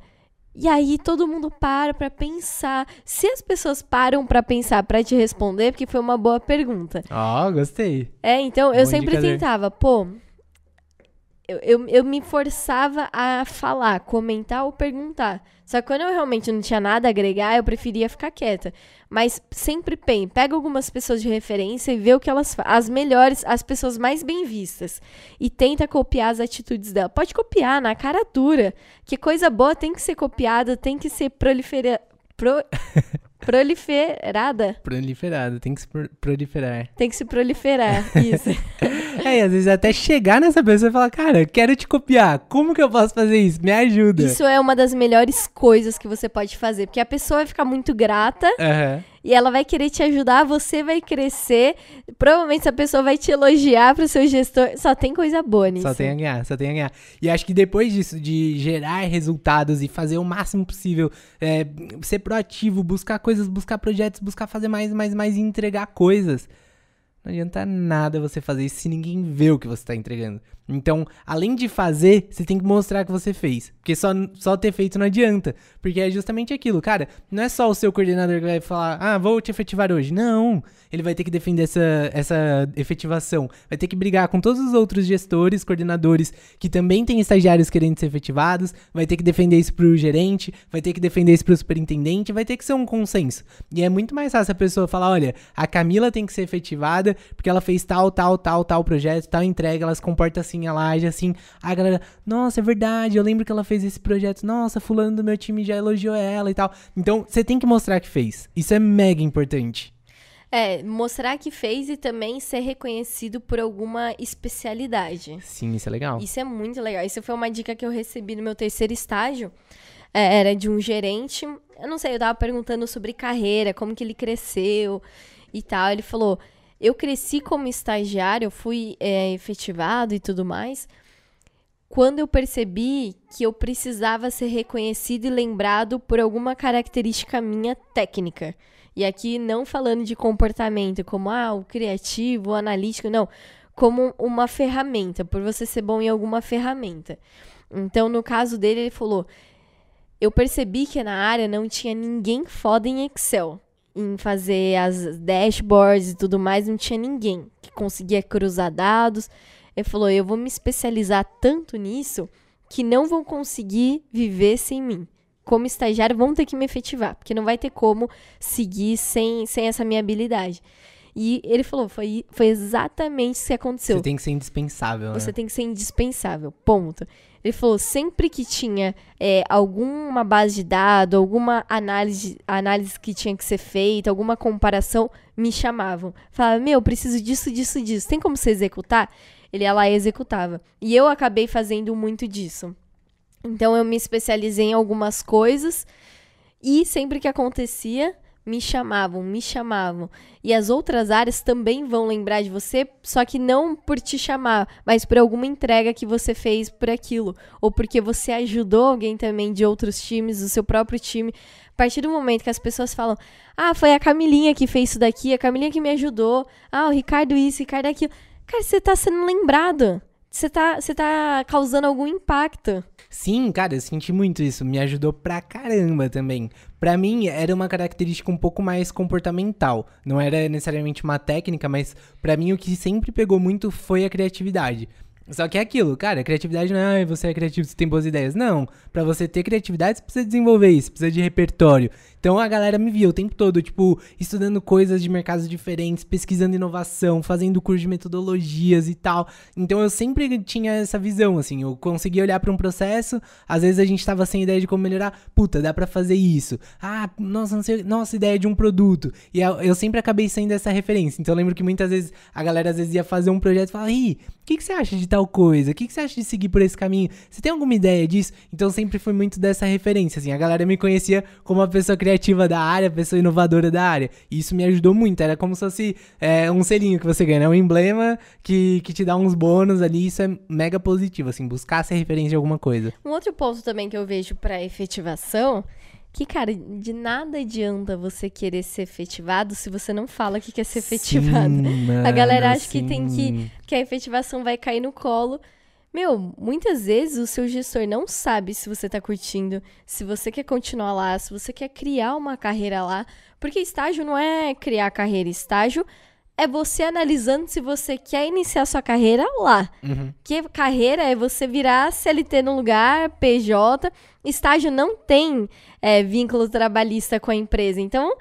E aí todo mundo para para pensar. Se as pessoas param para pensar para te responder, porque foi uma boa pergunta. Ó, oh, gostei. É, então eu sempre tentava, pô, eu, eu, eu, me forçava a falar, comentar ou perguntar. Só que quando eu realmente não tinha nada a agregar, eu preferia ficar quieta. Mas sempre bem, pega algumas pessoas de referência e vê o que elas fazem. As melhores, as pessoas mais bem vistas. E tenta copiar as atitudes dela. Pode copiar na cara dura. Que coisa boa tem que ser copiada, tem que ser prolifera... Pro... Proliferada? Proliferada, tem que se proliferar. Tem que se proliferar, isso. é, e às vezes até chegar nessa pessoa e falar, cara, quero te copiar, como que eu posso fazer isso? Me ajuda. Isso é uma das melhores coisas que você pode fazer, porque a pessoa vai ficar muito grata. Uhum e ela vai querer te ajudar, você vai crescer. Provavelmente essa pessoa vai te elogiar pro seu gestor. Só tem coisa boa nisso. Só tem a ganhar, só tem a ganhar. E acho que depois disso, de gerar resultados e fazer o máximo possível, é, ser proativo, buscar coisas, buscar projetos, buscar fazer mais, mais, mais e entregar coisas não adianta nada você fazer isso se ninguém vê o que você está entregando. Então, além de fazer, você tem que mostrar que você fez. Porque só, só ter feito não adianta. Porque é justamente aquilo, cara. Não é só o seu coordenador que vai falar, ah, vou te efetivar hoje. Não. Ele vai ter que defender essa, essa efetivação. Vai ter que brigar com todos os outros gestores, coordenadores, que também têm estagiários querendo ser efetivados. Vai ter que defender isso pro gerente. Vai ter que defender isso pro superintendente. Vai ter que ser um consenso. E é muito mais fácil a pessoa falar, olha, a Camila tem que ser efetivada porque ela fez tal, tal, tal, tal projeto, tal entrega, ela se comporta assim assim, ela age assim, a galera, nossa, é verdade, eu lembro que ela fez esse projeto, nossa, fulano do meu time já elogiou ela e tal. Então, você tem que mostrar que fez. Isso é mega importante. É, mostrar que fez e também ser reconhecido por alguma especialidade. Sim, isso é legal. Isso é muito legal. Isso foi uma dica que eu recebi no meu terceiro estágio. É, era de um gerente. Eu não sei, eu tava perguntando sobre carreira, como que ele cresceu e tal. Ele falou: eu cresci como estagiário, eu fui é, efetivado e tudo mais. Quando eu percebi que eu precisava ser reconhecido e lembrado por alguma característica minha técnica. E aqui não falando de comportamento, como ah, o criativo, o analítico, não. Como uma ferramenta, por você ser bom em alguma ferramenta. Então, no caso dele, ele falou: eu percebi que na área não tinha ninguém foda em Excel. Em fazer as dashboards e tudo mais, não tinha ninguém que conseguia cruzar dados. Ele falou: eu vou me especializar tanto nisso que não vão conseguir viver sem mim como estagiário, vão ter que me efetivar, porque não vai ter como seguir sem, sem essa minha habilidade. E ele falou, foi, foi exatamente isso que aconteceu. Você tem que ser indispensável, Você né? tem que ser indispensável, ponto. Ele falou, sempre que tinha é, alguma base de dados, alguma análise, análise que tinha que ser feita, alguma comparação, me chamavam. Falava, meu, preciso disso, disso, disso. Tem como você executar? Ele ia lá e executava. E eu acabei fazendo muito disso. Então eu me especializei em algumas coisas e sempre que acontecia, me chamavam, me chamavam. E as outras áreas também vão lembrar de você, só que não por te chamar, mas por alguma entrega que você fez por aquilo, ou porque você ajudou alguém também de outros times, do seu próprio time. A partir do momento que as pessoas falam: "Ah, foi a Camilinha que fez isso daqui, a Camilinha que me ajudou. Ah, o Ricardo isso, o Ricardo aquilo". Cara, você tá sendo lembrado. Você tá, você tá causando algum impacto. Sim, cara, eu senti muito isso. Me ajudou pra caramba também. Pra mim, era uma característica um pouco mais comportamental. Não era necessariamente uma técnica, mas pra mim o que sempre pegou muito foi a criatividade. Só que é aquilo, cara, criatividade não é ah, você é criativo, você tem boas ideias. Não, para você ter criatividade, você precisa desenvolver isso, precisa de repertório. Então a galera me via o tempo todo, tipo, estudando coisas de mercados diferentes, pesquisando inovação, fazendo curso de metodologias e tal. Então eu sempre tinha essa visão, assim, eu conseguia olhar para um processo, às vezes a gente tava sem ideia de como melhorar, puta, dá para fazer isso. Ah, nossa, não sei, nossa, ideia de um produto. E eu, sempre acabei sendo essa referência. Então eu lembro que muitas vezes a galera às vezes ia fazer um projeto e falava, ih, o que, que você acha de tal coisa? O que, que você acha de seguir por esse caminho? Você tem alguma ideia disso? Então sempre foi muito dessa referência, assim. A galera me conhecia como uma pessoa criativa da área, pessoa inovadora da área. E isso me ajudou muito. Era como se fosse é, um selinho que você ganha, né? Um emblema que, que te dá uns bônus ali. Isso é mega positivo, assim. Buscar ser referência de alguma coisa. Um outro ponto também que eu vejo para efetivação que, cara, de nada adianta você querer ser efetivado se você não fala que quer ser efetivado. Sim, mano, a galera acha que sim. tem que, que a efetivação vai cair no colo. Meu, muitas vezes o seu gestor não sabe se você tá curtindo, se você quer continuar lá, se você quer criar uma carreira lá. Porque estágio não é criar carreira, estágio é você analisando se você quer iniciar sua carreira lá. Uhum. Que carreira é você virar CLT no lugar, PJ. Estágio não tem é, vínculo trabalhista com a empresa. Então,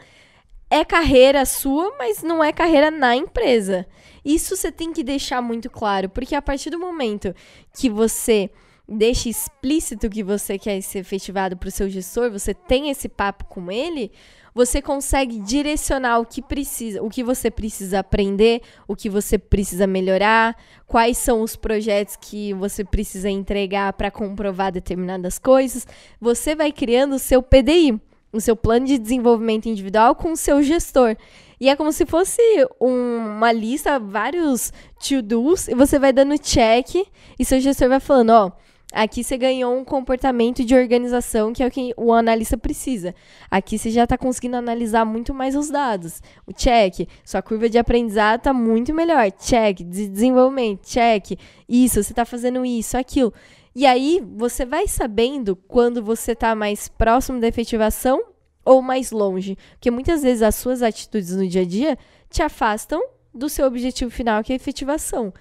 é carreira sua, mas não é carreira na empresa. Isso você tem que deixar muito claro, porque a partir do momento que você deixa explícito que você quer ser efetivado para o seu gestor, você tem esse papo com ele, você consegue direcionar o que precisa, o que você precisa aprender, o que você precisa melhorar, quais são os projetos que você precisa entregar para comprovar determinadas coisas. Você vai criando o seu PDI, o seu plano de desenvolvimento individual com o seu gestor. E é como se fosse um, uma lista, vários to-dos, e você vai dando check, e seu gestor vai falando, ó, Aqui você ganhou um comportamento de organização que é o que o analista precisa. Aqui você já está conseguindo analisar muito mais os dados. O check, sua curva de aprendizado está muito melhor. Check, de desenvolvimento, check. Isso, você está fazendo isso, aquilo. E aí você vai sabendo quando você está mais próximo da efetivação ou mais longe. Porque muitas vezes as suas atitudes no dia a dia te afastam do seu objetivo final, que é a efetivação.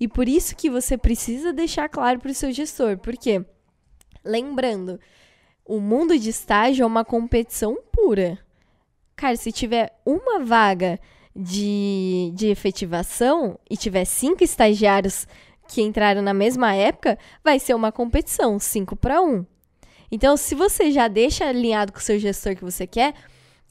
E por isso que você precisa deixar claro para o seu gestor. Porque, lembrando, o mundo de estágio é uma competição pura. Cara, se tiver uma vaga de, de efetivação e tiver cinco estagiários que entraram na mesma época, vai ser uma competição 5 para 1. Então, se você já deixa alinhado com o seu gestor que você quer,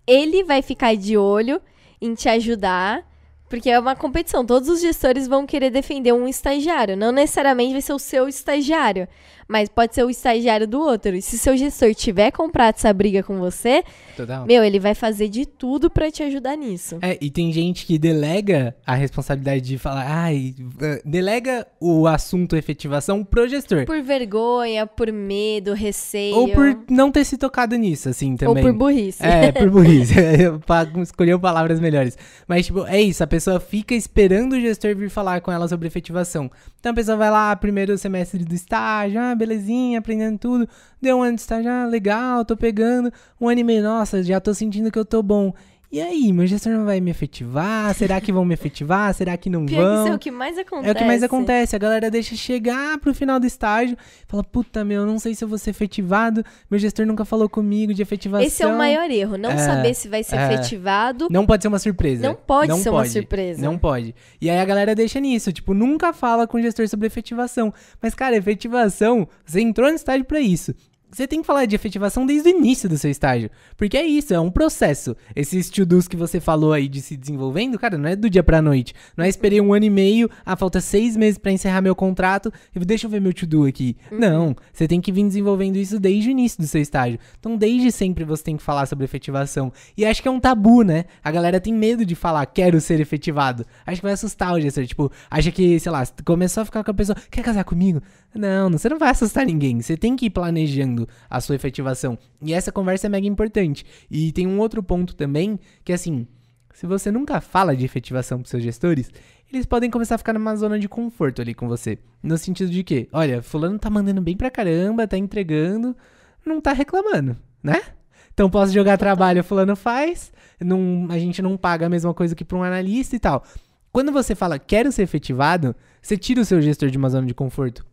ele vai ficar de olho em te ajudar porque é uma competição. Todos os gestores vão querer defender um estagiário. Não necessariamente vai ser o seu estagiário, mas pode ser o estagiário do outro. E se seu gestor tiver comprado essa briga com você, Total. meu, ele vai fazer de tudo para te ajudar nisso. É, e tem gente que delega a responsabilidade de falar, ai, eh, delega o assunto efetivação pro gestor. Por vergonha, por medo, receio. Ou por não ter se tocado nisso, assim, também. Ou por burrice. É, por burrice. pra escolher palavras melhores. Mas, tipo, é isso. A pessoa fica esperando o gestor vir falar com ela sobre efetivação. Então a pessoa vai lá, primeiro semestre do estágio, ah, belezinha, aprendendo tudo. Deu um ano de estágio, ah, legal, tô pegando. Um ano e meio, nossa, já tô sentindo que eu tô bom. E aí, meu gestor não vai me efetivar? Será que vão me efetivar? Será que não Pior vão? que isso é o que mais acontece. É o que mais acontece. A galera deixa chegar pro final do estágio, fala: Puta, meu, não sei se eu vou ser efetivado. Meu gestor nunca falou comigo de efetivação. Esse é o maior erro. Não É, saber se vai ser é. efetivado. Não pode ser uma surpresa. Não pode Não ser uma pode. surpresa. Não pode. E aí a galera deixa nisso, tipo, nunca fala com o gestor sobre efetivação. Mas, cara, efetivação, você entrou no estágio pra isso. Você tem que falar de efetivação desde o início do seu estágio. Porque é isso, é um processo. Esses to-dos que você falou aí de se desenvolvendo, cara, não é do dia pra noite. Não é esperei um ano e meio, ah, falta seis meses pra encerrar meu contrato, e deixa eu ver meu to-do aqui. Não, você tem que vir desenvolvendo isso desde o início do seu estágio. Então, desde sempre você tem que falar sobre efetivação. E acho que é um tabu, né? A galera tem medo de falar, quero ser efetivado. Acho que vai assustar o gestor. Tipo, acha que, sei lá, começou a ficar com a pessoa, quer casar comigo? Não, você não vai assustar ninguém. Você tem que ir planejando a sua efetivação. E essa conversa é mega importante. E tem um outro ponto também, que é assim, se você nunca fala de efetivação pros seus gestores, eles podem começar a ficar numa zona de conforto ali com você. No sentido de que, olha, fulano tá mandando bem pra caramba, tá entregando, não tá reclamando, né? Então posso jogar trabalho, fulano faz, não, a gente não paga a mesma coisa que pra um analista e tal. Quando você fala quero ser efetivado, você tira o seu gestor de uma zona de conforto.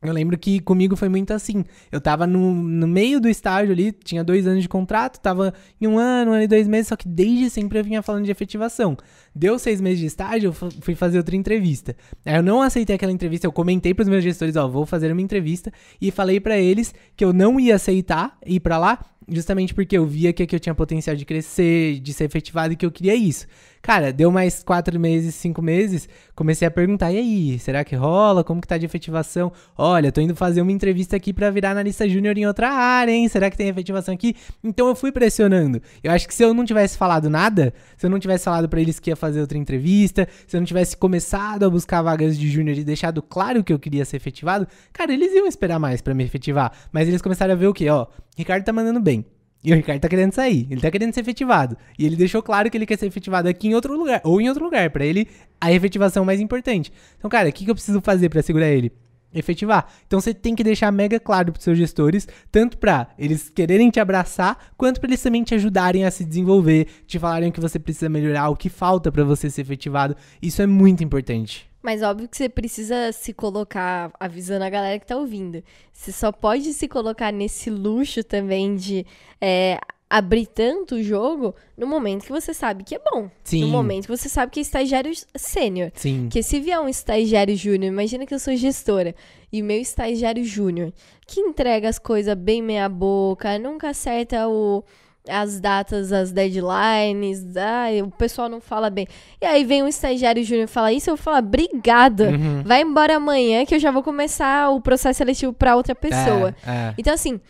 Eu lembro que comigo foi muito assim. Eu tava no, no meio do estágio ali, tinha dois anos de contrato, tava em um ano, um ano e dois meses, só que desde sempre eu vinha falando de efetivação. Deu seis meses de estágio, eu fu- fui fazer outra entrevista. Aí eu não aceitei aquela entrevista, eu comentei pros meus gestores, ó, vou fazer uma entrevista, e falei pra eles que eu não ia aceitar ir pra lá, justamente porque eu via que aqui eu tinha potencial de crescer, de ser efetivado e que eu queria isso. Cara, deu mais quatro meses, cinco meses, comecei a perguntar, e aí, será que rola? Como que tá de efetivação? Olha, tô indo fazer uma entrevista aqui pra virar analista júnior em outra área, hein? Será que tem efetivação aqui? Então eu fui pressionando. Eu acho que se eu não tivesse falado nada, se eu não tivesse falado pra eles que ia fazer outra entrevista, se eu não tivesse começado a buscar vagas de júnior e deixado claro que eu queria ser efetivado, cara, eles iam esperar mais pra me efetivar. Mas eles começaram a ver o quê? Ó, Ricardo tá mandando bem. E o Ricardo tá querendo sair, ele tá querendo ser efetivado. E ele deixou claro que ele quer ser efetivado aqui em outro lugar, ou em outro lugar. Pra ele, a efetivação é mais importante. Então, cara, o que, que eu preciso fazer pra segurar ele? Efetivar. Então você tem que deixar mega claro pros seus gestores, tanto pra eles quererem te abraçar, quanto pra eles também te ajudarem a se desenvolver, te falarem o que você precisa melhorar, o que falta pra você ser efetivado. Isso é muito importante. Mas óbvio que você precisa se colocar, avisando a galera que tá ouvindo. Você só pode se colocar nesse luxo também de é, abrir tanto o jogo no momento que você sabe que é bom. Sim. No momento que você sabe que é estagiário sênior. Sim. Porque se vier um estagiário júnior, imagina que eu sou gestora e o meu estagiário júnior, que entrega as coisas bem meia boca, nunca acerta o, as datas, as deadlines, ai, o pessoal não fala bem. E aí vem um estagiário júnior e fala isso, eu vou falar, obrigada, Uhum. vai embora amanhã que eu já vou começar o processo seletivo pra outra pessoa. É, é. Então, assim,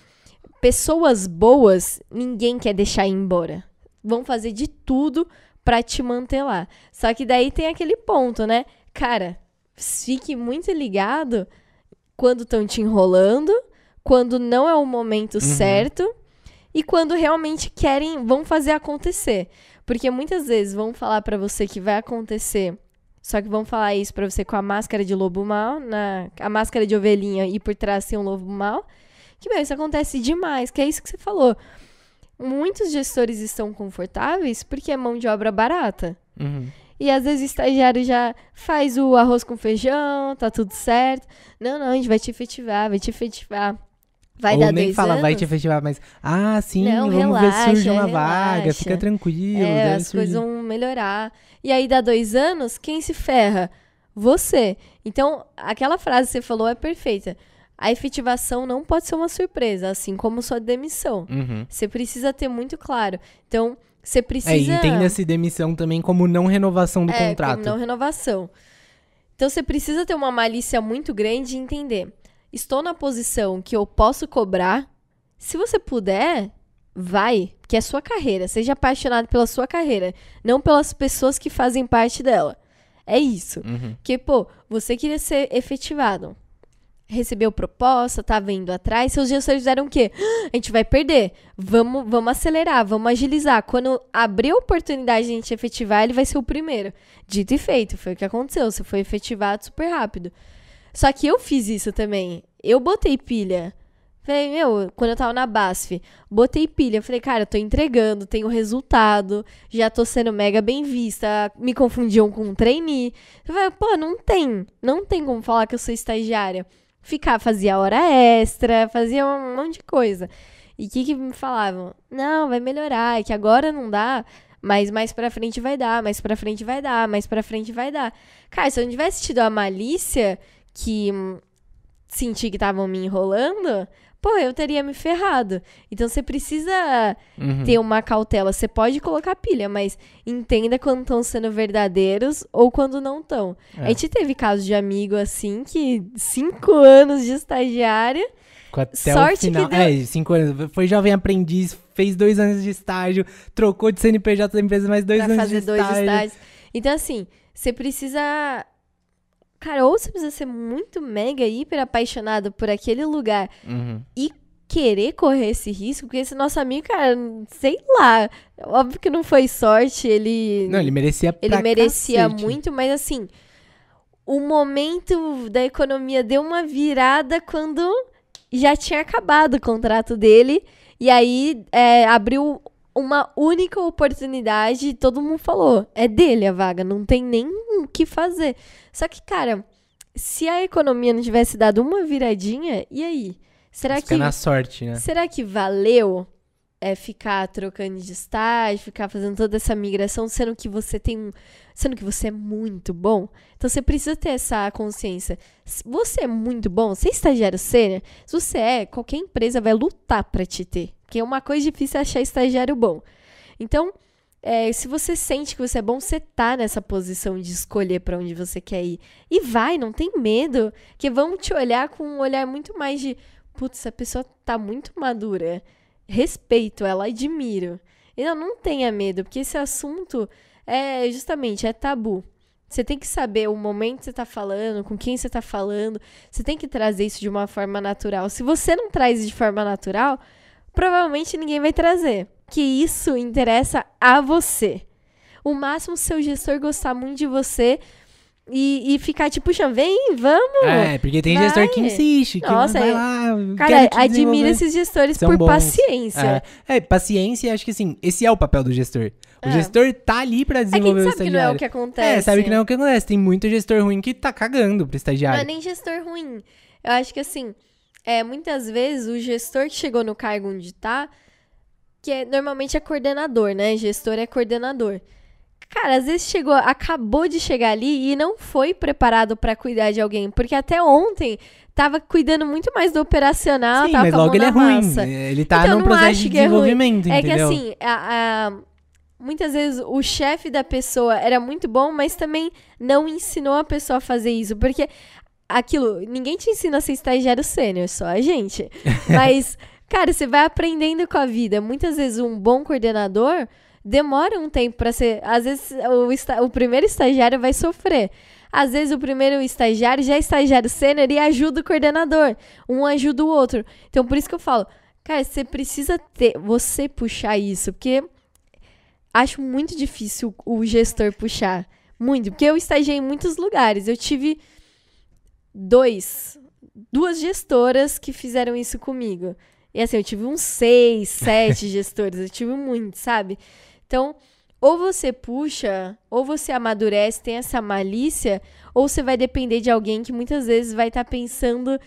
pessoas boas, ninguém quer deixar ir embora. Vão fazer de tudo pra te manter lá. Só que daí tem aquele ponto, né? Cara, fique muito ligado quando estão te enrolando, quando não é o momento certo e quando realmente querem, vão fazer acontecer. Porque muitas vezes vão falar pra você que vai acontecer, só que vão falar isso pra você com a máscara de lobo mal, na, a máscara de ovelhinha e por trás tem um lobo mal. Que, meu, isso acontece demais, que é isso que você falou. Muitos gestores estão confortáveis porque é mão de obra barata. Uhum. E às vezes o estagiário já faz o arroz com feijão, tá tudo certo. Não, não, a gente vai te efetivar, vai te efetivar. Vai Ou dar nem dois fala, anos. vai te efetivar, mas. Ah, sim, Não, vamos relaxa, ver se surge uma vaga, relaxa. fica tranquilo. É, as surgir. coisas vão melhorar. E aí dá dois anos, quem se ferra? você. Então, aquela frase que você falou é perfeita. A efetivação não pode ser uma surpresa, assim como sua demissão. Uhum. Você precisa ter muito claro. Então, você É, precisa. e entenda-se demissão também como não renovação do É, contrato. como não renovação. Então você precisa ter uma malícia muito grande e entender. Estou na posição que eu posso cobrar. Se você puder, vai, que é sua carreira. Seja apaixonado pela sua carreira, não pelas pessoas que fazem parte dela. É isso. Uhum. Porque, pô, você queria ser efetivado. Recebeu proposta, tava indo atrás, seus gestores fizeram o quê? "Ah, A gente vai perder. Vamos, vamos acelerar, vamos agilizar. Quando abrir a oportunidade de a gente efetivar, ele vai ser o primeiro. Dito e feito, foi o que aconteceu. Você foi efetivado super rápido. Só que eu fiz isso também. Eu botei pilha. Falei, meu, quando eu tava na BASF, botei pilha. Falei, cara, eu tô entregando, tenho resultado, já tô sendo mega bem vista. Me confundiam com um trainee. Falei, pô, não tem. Não tem como falar que eu sou estagiária. Ficar, fazia hora extra, fazia um monte de coisa. E o que, que me falavam? Não, vai melhorar, é que agora não dá, mas mais pra frente vai dar, mais pra frente vai dar, mais pra frente vai dar. Cara, se eu não tivesse tido a malícia que senti que estavam me enrolando, pô, eu teria me ferrado. Então você precisa Uhum. ter uma cautela. Você pode colocar pilha, mas entenda quando estão sendo verdadeiros ou quando não estão. É. A gente teve casos de amigo assim que cinco anos de estagiária. Até Sorte o final. que deu- É, cinco anos. Foi jovem aprendiz, fez dois anos de estágio, trocou de CNPJ da empresa mais dois pra anos fazer de dois estágio. estágios. Então, assim, você precisa. Cara, ou você precisa ser muito mega, hiper apaixonado por aquele lugar Uhum. e querer correr esse risco, porque esse nosso amigo, cara, sei lá. Óbvio que não foi sorte, ele. Não, ele merecia ele merecia cacete. muito, mas assim. O momento da economia deu uma virada quando já tinha acabado o contrato dele. E aí é, abriu uma única oportunidade e todo mundo falou: é dele a vaga, não tem nem o que fazer. Só que, cara, se a economia não tivesse dado uma viradinha, e aí? Será Fica que, na sorte, né? será que valeu é, ficar trocando de estágio, ficar fazendo toda essa migração, sendo que você tem um. Sendo que você é muito bom? Então você precisa ter essa consciência. Você é muito bom, você é estagiário sênior? Se você é, qualquer empresa vai lutar pra te ter. Porque é uma coisa difícil achar estagiário bom. Então, é, se você sente que você é bom, você tá nessa posição de escolher pra onde você quer ir. E vai, não tem medo. Que vão te olhar com um olhar muito mais de. Putz, essa pessoa tá muito madura. Respeito ela, admiro. Então não tenha medo, porque esse assunto é justamente é tabu. Você tem que saber o momento que você tá falando, com quem você tá falando. Você tem que trazer isso de uma forma natural. Se você não traz de forma natural, provavelmente ninguém vai trazer. Que isso interessa a você. O máximo seu gestor gostar muito de você e, e ficar tipo, puxa, vem, vamos. É, porque tem vai. gestor que insiste, que Nossa, vai lá, Cara, admira desenvolver. esses gestores São por bons. paciência. É, é, paciência, acho que assim, esse é o papel do gestor. O É. gestor tá ali pra É que a desenvolver gente o sabe que não é estagiário. o que acontece. É, sabe que não é o que acontece. Tem muito gestor ruim que tá cagando pro Não estagiário. é nem gestor ruim. Eu acho que assim, é, muitas vezes o gestor que chegou no cargo onde tá, que é, normalmente é coordenador, né? Gestor é coordenador. Cara, às vezes chegou, acabou de chegar ali e não foi preparado pra cuidar de alguém, porque até ontem tava cuidando muito mais do operacional, Sim, mas logo ele é na ruim. massa. Ele tá Então, num processo de que é desenvolvimento, É que entendeu? assim, a- a- muitas vezes o chefe da pessoa era muito bom, mas também não ensinou a pessoa a fazer isso. Porque aquilo, ninguém te ensina a ser estagiário sênior, só a gente. Mas, cara, você vai aprendendo com a vida. Muitas vezes um bom coordenador demora um tempo pra ser. Às vezes o, o primeiro estagiário vai sofrer. Às vezes o primeiro estagiário já é estagiário sênior e ajuda o coordenador. Um ajuda o outro. Então, por isso que eu falo, cara, você precisa ter, você puxar isso, porque acho muito difícil o gestor puxar. Muito. Porque eu estagiei em muitos lugares. Eu tive dois, duas gestoras que fizeram isso comigo. E assim, eu tive uns seis, sete gestores. Eu tive muitos, sabe? Então, ou você puxa, ou você amadurece, tem essa malícia, ou você vai depender de alguém que muitas vezes vai estar pensando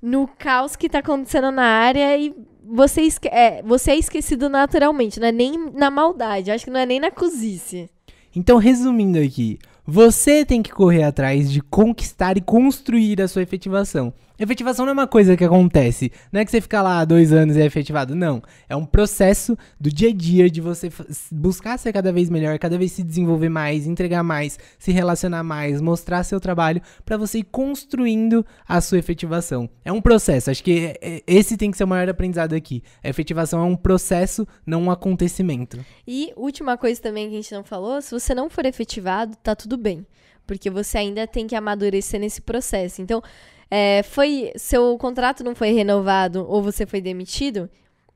no caos que tá acontecendo na área e você, esque- é, você é esquecido naturalmente, não é nem na maldade, acho que não é nem na cozice. Então, resumindo aqui, Você tem que correr atrás de conquistar e construir a sua efetivação. Efetivação não é uma coisa que acontece. Não é que você fica lá dois anos e é efetivado. Não. É um processo do dia a dia de você buscar ser cada vez melhor, cada vez se desenvolver mais, entregar mais, se relacionar mais, mostrar seu trabalho para você ir construindo a sua efetivação. É um processo. Acho que é, é, esse tem que ser o maior aprendizado aqui. A efetivação é um processo, não um acontecimento. E última coisa também que a gente não falou: se você não for efetivado, tá tudo bem. Porque você ainda tem que amadurecer nesse processo. Então, é, foi seu contrato não foi renovado ou você foi demitido,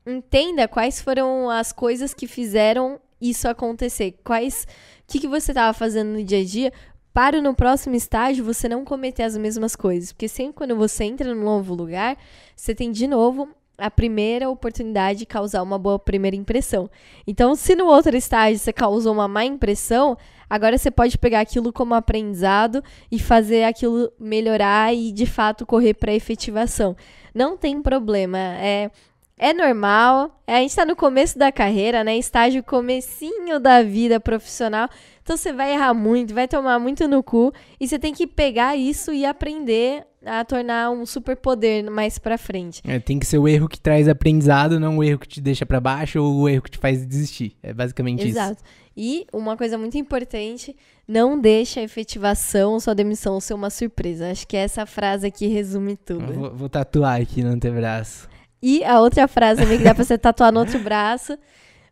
entenda quais foram as coisas que fizeram isso acontecer. Quais, o que, que você estava fazendo no dia a dia para no próximo estágio você não cometer as mesmas coisas, porque sempre quando você entra num novo lugar, você tem de novo a primeira oportunidade de causar uma boa primeira impressão. Então, se no outro estágio você causou uma má impressão, agora você pode pegar aquilo como aprendizado e fazer aquilo melhorar e de fato correr para efetivação. Não tem problema, é é normal. É, a gente está no começo da carreira, né? Estágio comecinho da vida profissional. Então você vai errar muito, vai tomar muito no cu e você tem que pegar isso e aprender a tornar um superpoder mais pra frente. É, tem que ser o erro que traz aprendizado, não o erro que te deixa para baixo ou o erro que te faz desistir. É basicamente Exato. isso. Exato. E uma coisa muito importante, não deixe a efetivação ou sua demissão ser uma surpresa. Acho que essa frase aqui resume tudo. Vou, vou, tatuar aqui no antebraço. E a outra frase também que dá pra você tatuar no outro braço.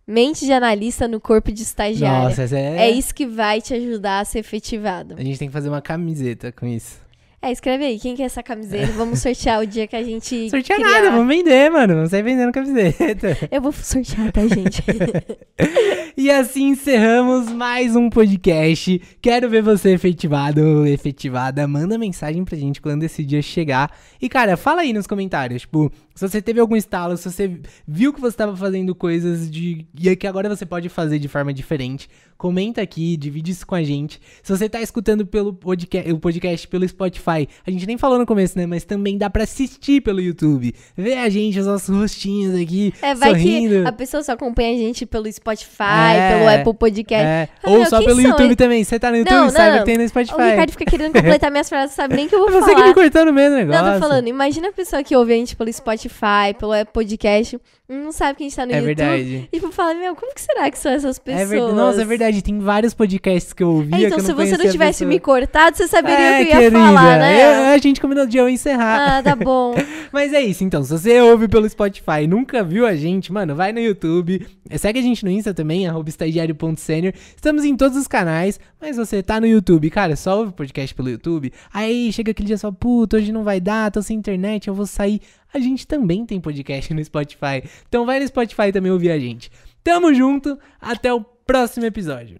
Mente de analista no corpo de estagiário. Nossa, essa é... é isso que vai te ajudar a ser efetivado. A gente tem que fazer uma camiseta com isso. É, escreve aí, quem quer essa camiseta? Vamos sortear o dia que a gente. Sortear criar. nada, vamos vender, mano. Vamos sair vendendo camiseta. Eu vou sortear, tá, gente? e assim encerramos mais um podcast. Quero ver você efetivado, efetivada. Manda mensagem pra gente quando esse dia chegar. E, cara, fala aí nos comentários, tipo, se você teve algum estalo, se você viu que você estava fazendo coisas de e que agora você pode fazer de forma diferente, comenta aqui, divide isso com a gente. Se você está escutando pelo podcast, o podcast pelo Spotify, a gente nem falou no começo, né, mas também dá para assistir pelo YouTube. Ver a gente, os nossos rostinhos aqui, É, vai sorrindo. que a pessoa só acompanha a gente pelo Spotify, é, pelo Apple Podcast. É. Ah, Ou só pelo YouTube também. Você tá no YouTube, não, sabe não. que tem no Spotify. O Ricardo fica querendo completar minhas frases, sabe nem que eu vou é falar. Você que me cortando mesmo negócio. Não, tô falando, imagina a pessoa que ouve a gente pelo Spotify pelo Apple Podcast, não sabe que a gente tá no é YouTube. Verdade. E tipo, fala, meu, como que será que são essas pessoas? É verdade. Nossa, é verdade. Tem vários podcasts que eu ouvia. É, então, se você não tivesse me cortado, você saberia é, o que eu ia querida, falar, né? Eu, a gente combinou de eu encerrar. Ah, tá bom. Mas é isso, então. Se você ouve pelo Spotify e nunca viu a gente, mano, vai no YouTube. Segue a gente no Insta também, estagiário.senior. Estamos em todos os canais, mas você tá no YouTube, cara, só ouve podcast pelo YouTube. Aí chega aquele dia só, puta, hoje não vai dar, tô sem internet, eu vou sair a gente também tem podcast no Spotify. Então vai no Spotify também ouvir a gente. Tamo junto, até o próximo episódio.